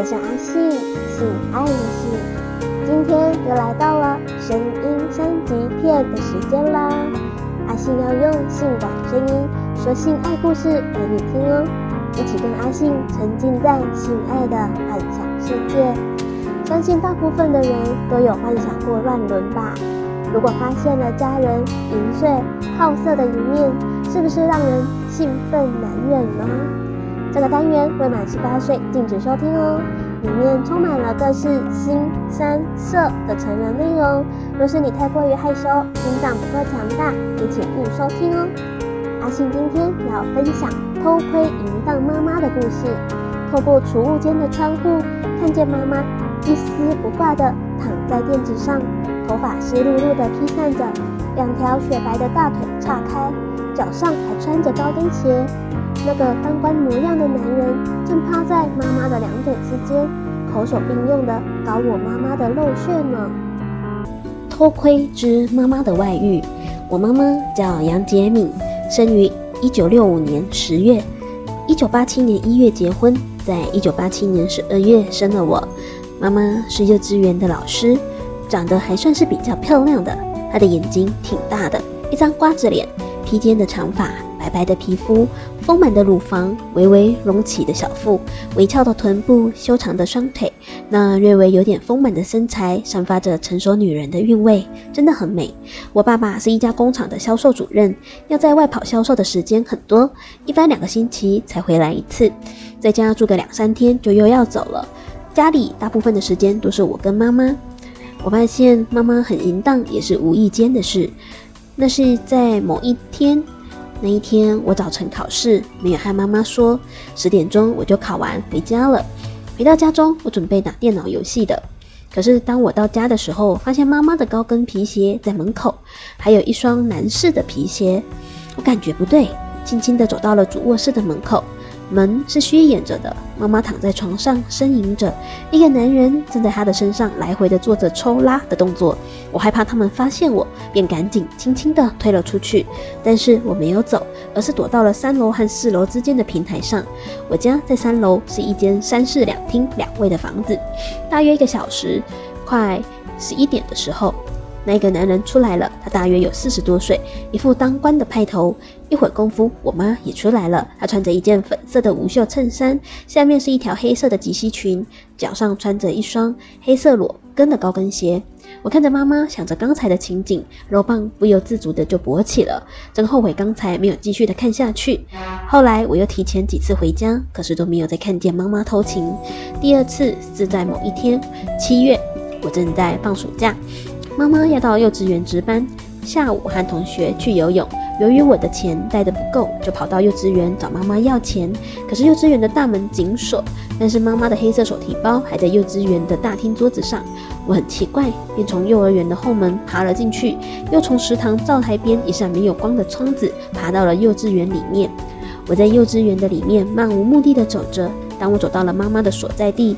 我是阿信，性爱的性。今天又来到了声音三级片的时间啦！阿信要用性感声音说性爱故事给你听哦，一起跟阿信沉浸在性爱的幻想世界。相信大部分的人都有幻想过乱伦吧？如果发现了家人淫秽好色的一面，是不是让人兴奋难忍呢？这个单元未满十八岁禁止收听哦，里面充满了各式新三、色的成人内容。若是你太过于害羞，心脏不够强大，也请勿收听哦。阿信今天要分享偷窥淫荡妈妈的故事。透过储物间的窗户，看见妈妈一丝不挂地躺在垫子上。头发湿漉漉的披散着，两条雪白的大腿岔开，脚上还穿着高跟鞋。那个当官模样的男人正趴在妈妈的两腿之间，口手并用的搞我妈妈的肉穴呢。偷窥之妈妈的外遇。我妈妈叫杨洁敏，生于一九六五年十月，一九八七年一月结婚，在一九八七年十二月生了我。妈妈是幼稚园的老师。长得还算是比较漂亮的，她的眼睛挺大的，一张瓜子脸，披肩的长发，白白的皮肤，丰满的乳房，微微隆起的小腹，微翘的臀部，修长的双腿，那略微有点丰满的身材，散发着成熟女人的韵味，真的很美。我爸爸是一家工厂的销售主任，要在外跑销售的时间很多，一般两个星期才回来一次，在家住个两三天就又要走了，家里大部分的时间都是我跟妈妈。我发现妈妈很淫荡，也是无意间的事。那是在某一天，那一天我早晨考试，没有和妈妈说，十点钟我就考完回家了。回到家中，我准备打电脑游戏的。可是当我到家的时候，发现妈妈的高跟皮鞋在门口，还有一双男士的皮鞋。我感觉不对，轻轻地走到了主卧室的门口。门是虚掩着的，妈妈躺在床上呻吟着，一个男人正在她的身上来回的做着抽拉的动作。我害怕他们发现我，便赶紧轻轻的推了出去。但是我没有走，而是躲到了三楼和四楼之间的平台上。我家在三楼，是一间三室两厅两卫的房子。大约一个小时，快十一点的时候。那个男人出来了，他大约有四十多岁，一副当官的派头。一会儿功夫，我妈也出来了，她穿着一件粉色的无袖衬衫，下面是一条黑色的及膝裙，脚上穿着一双黑色裸跟的高跟鞋。我看着妈妈，想着刚才的情景，肉棒不由自主的就勃起了，真后悔刚才没有继续的看下去。后来我又提前几次回家，可是都没有再看见妈妈偷情。第二次是在某一天，七月，我正在放暑假。妈妈要到幼稚园值班，下午和同学去游泳。由于我的钱带的不够，就跑到幼稚园找妈妈要钱。可是幼稚园的大门紧锁，但是妈妈的黑色手提包还在幼稚园的大厅桌子上。我很奇怪，便从幼儿园的后门爬了进去，又从食堂灶台边一扇没有光的窗子爬到了幼稚园里面。我在幼稚园的里面漫无目的的走着。当我走到了妈妈的所在地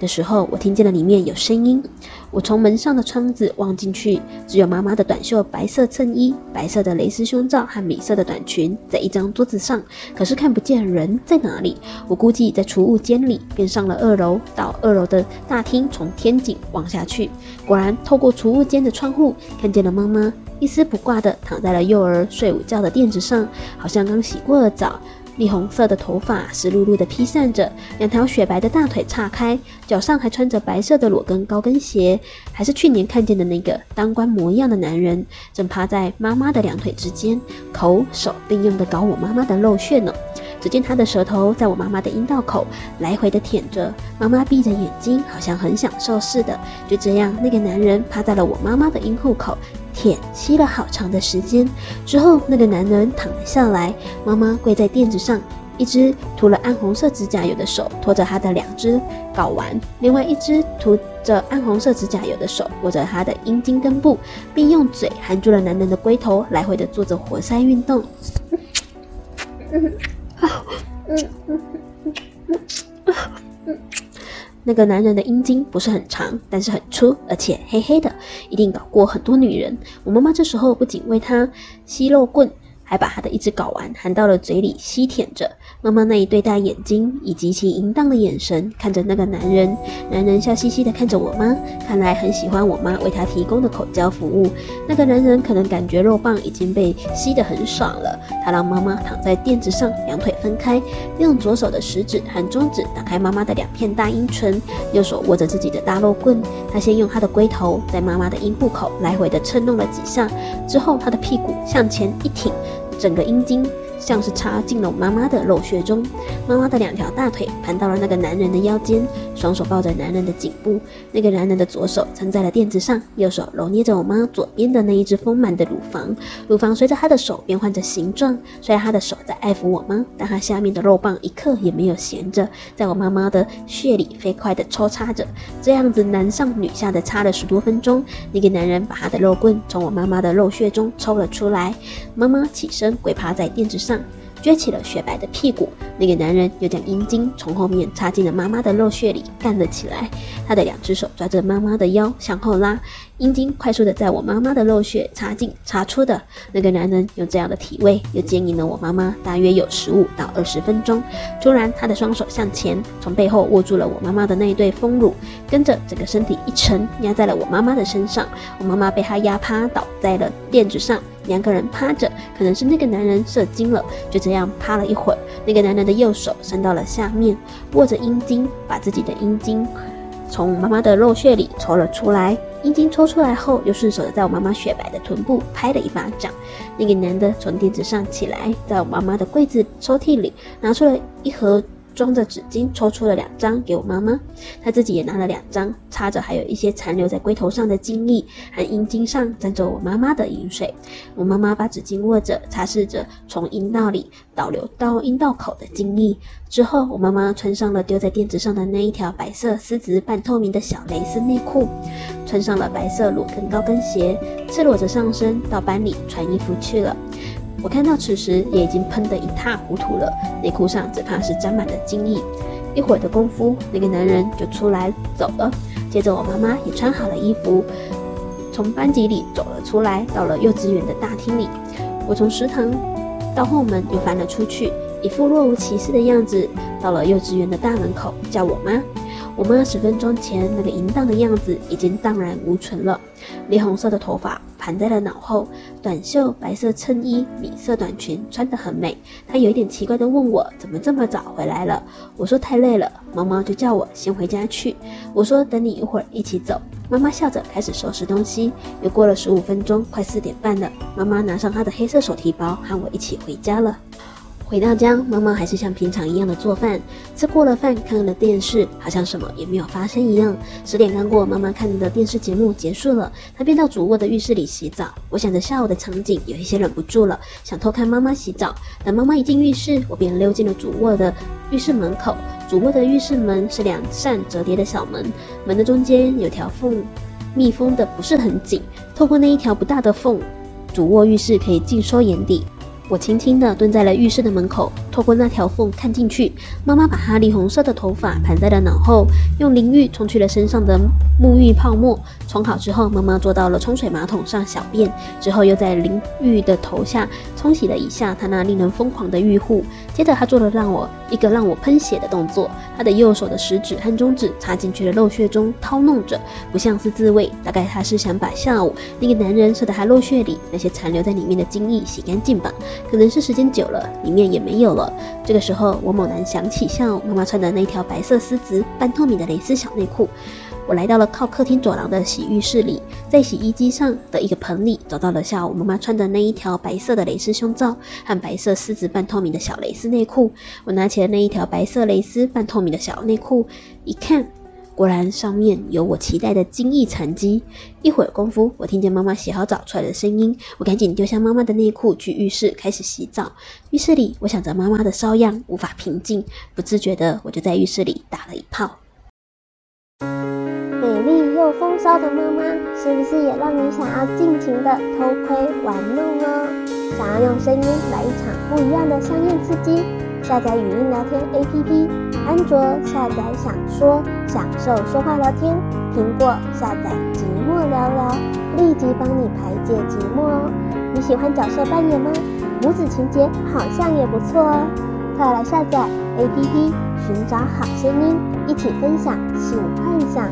的时候，我听见了里面有声音。我从门上的窗子望进去，只有妈妈的短袖白色衬衣、白色的蕾丝胸罩和米色的短裙在一张桌子上，可是看不见人在哪里。我估计在储物间里，便上了二楼，到二楼的大厅，从天井望下去，果然透过储物间的窗户，看见了妈妈一丝不挂地躺在了幼儿睡午觉的垫子上，好像刚洗过了澡。栗红色的头发湿漉漉的披散着，两条雪白的大腿岔开，脚上还穿着白色的裸跟高跟鞋，还是去年看见的那个当官模样的男人，正趴在妈妈的两腿之间，口手并用的搞我妈妈的肉穴呢。只见他的舌头在我妈妈的阴道口来回的舔着，妈妈闭着眼睛，好像很享受似的。就这样，那个男人趴在了我妈妈的阴户口。舔吸了好长的时间之后，那个男人躺了下来，妈妈跪在垫子上，一只涂了暗红色指甲油的手托着她的两只睾丸，另外一只涂着暗红色指甲油的手握着她的阴茎根部，并用嘴含住了男人的龟头，来回的做着活塞运动。啊那个男人的阴茎不是很长，但是很粗，而且黑黑的，一定搞过很多女人。我妈妈这时候不仅为他吸肉棍，还把他的一只睾丸含到了嘴里吸舔着。妈妈那一对大眼睛以极其淫荡的眼神看着那个男人，男人笑嘻嘻的看着我妈，看来很喜欢我妈为他提供的口交服务。那个男人可能感觉肉棒已经被吸得很爽了，他让妈妈躺在垫子上，两腿分开，用左手的食指和中指打开妈妈的两片大阴唇，右手握着自己的大肉棍。他先用他的龟头在妈妈的阴部口来回的蹭弄了几下，之后他的屁股向前一挺，整个阴茎。像是插进了我妈妈的肉穴中，妈妈的两条大腿盘到了那个男人的腰间，双手抱着男人的颈部。那个男人的左手撑在了垫子上，右手揉捏着我妈左边的那一只丰满的乳房，乳房随着他的手变换着形状。虽然他的手在爱抚我妈，但他下面的肉棒一刻也没有闲着，在我妈妈的穴里飞快地抽插着。这样子男上女下的插了十多分钟，那个男人把他的肉棍从我妈妈的肉穴中抽了出来，妈妈起身跪趴在垫子上。上撅起了雪白的屁股，那个男人又将阴茎从后面插进了妈妈的肉穴里干了起来。他的两只手抓着妈妈的腰向后拉，阴茎快速的在我妈妈的肉穴插进插出的。那个男人用这样的体位又牵引了我妈妈大约有十五到二十分钟。突然，他的双手向前，从背后握住了我妈妈的那一对丰乳，跟着整个身体一沉，压在了我妈妈的身上。我妈妈被他压趴倒在了垫子上。两个人趴着，可能是那个男人射精了，就这样趴了一会儿。那个男人的右手伸到了下面，握着阴茎，把自己的阴茎从妈妈的肉穴里抽了出来。阴茎抽出来后，又顺手的在我妈妈雪白的臀部拍了一巴掌。那个男的从垫子上起来，在我妈妈的柜子抽屉里拿出了一盒。装着纸巾，抽出了两张给我妈妈，她自己也拿了两张，擦着还有一些残留在龟头上的精液，和阴茎上沾着我妈妈的淫水。我妈妈把纸巾握着，擦拭着从阴道里导流到阴道口的精液。之后，我妈妈穿上了丢在垫子上的那一条白色丝质半透明的小蕾丝内裤，穿上了白色裸跟高跟鞋，赤裸着上身到班里穿衣服去了。我看到此时也已经喷得一塌糊涂了，内裤上只怕是沾满了精液。一会儿的功夫，那个男人就出来走了。接着我妈妈也穿好了衣服，从班级里走了出来，到了幼稚园的大厅里。我从食堂到后门又翻了出去，一副若无其事的样子，到了幼稚园的大门口叫我妈。我妈十分钟前那个淫荡的样子已经荡然无存了，栗红色的头发盘在了脑后，短袖白色衬衣，米色短裙，穿得很美。她有一点奇怪地问我怎么这么早回来了。我说太累了，妈妈就叫我先回家去。我说等你一会儿一起走。妈妈笑着开始收拾东西。又过了十五分钟，快四点半了，妈妈拿上她的黑色手提包，和我一起回家了。回到家，妈妈还是像平常一样的做饭。吃过了饭，看了电视，好像什么也没有发生一样。十点刚过，妈妈看的电视节目结束了，她便到主卧的浴室里洗澡。我想着下午的场景，有一些忍不住了，想偷看妈妈洗澡。等妈妈一进浴室，我便溜进了主卧的浴室门口。主卧的浴室门是两扇折叠的小门，门的中间有条缝，密封的不是很紧。透过那一条不大的缝，主卧浴室可以尽收眼底。我轻轻地蹲在了浴室的门口，透过那条缝看进去。妈妈把她栗红色的头发盘在了脑后，用淋浴冲去了身上的沐浴泡沫。冲好之后，妈妈坐到了冲水马桶上小便，之后又在淋浴的头下冲洗了一下她那令人疯狂的浴户。接着，她做了让我一个让我喷血的动作，她的右手的食指和中指插进去了肉穴中掏弄着，不像是自慰，大概她是想把下午那个男人射在她肉穴里那些残留在里面的精液洗干净吧。可能是时间久了，里面也没有了。这个时候，我猛然想起下午妈妈穿的那条白色丝质半透明的蕾丝小内裤。我来到了靠客厅走廊的洗浴室里，在洗衣机上的一个盆里找到了下午妈妈穿的那一条白色的蕾丝胸罩和白色丝质半透明的小蕾丝内裤。我拿起了那一条白色蕾丝半透明的小内裤，一看。果然上面有我期待的精液残疾。一会儿功夫，我听见妈妈洗好澡出来的声音，我赶紧丢下妈妈的内裤去浴室开始洗澡。浴室里，我想着妈妈的骚样，无法平静，不自觉的我就在浴室里打了一炮。美丽又风骚的妈妈，是不是也让你想要尽情的偷窥玩弄呢？想要用声音来一场不一样的香艳刺激？下载语音聊天 APP，安卓下载想说，享受说话聊天；苹果下载寂寞聊聊，立即帮你排解寂寞哦。你喜欢角色扮演吗？母子情节好像也不错哦。快来下载 APP，寻找好声音，一起分享性幻想。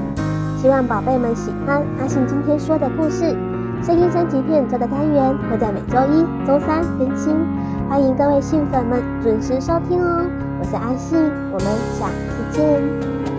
希望宝贝们喜欢阿信今天说的故事。声音三级片这个单元会在每周一、周三更新，欢迎各位信粉们准时收听哦。我是阿信，我们下次见。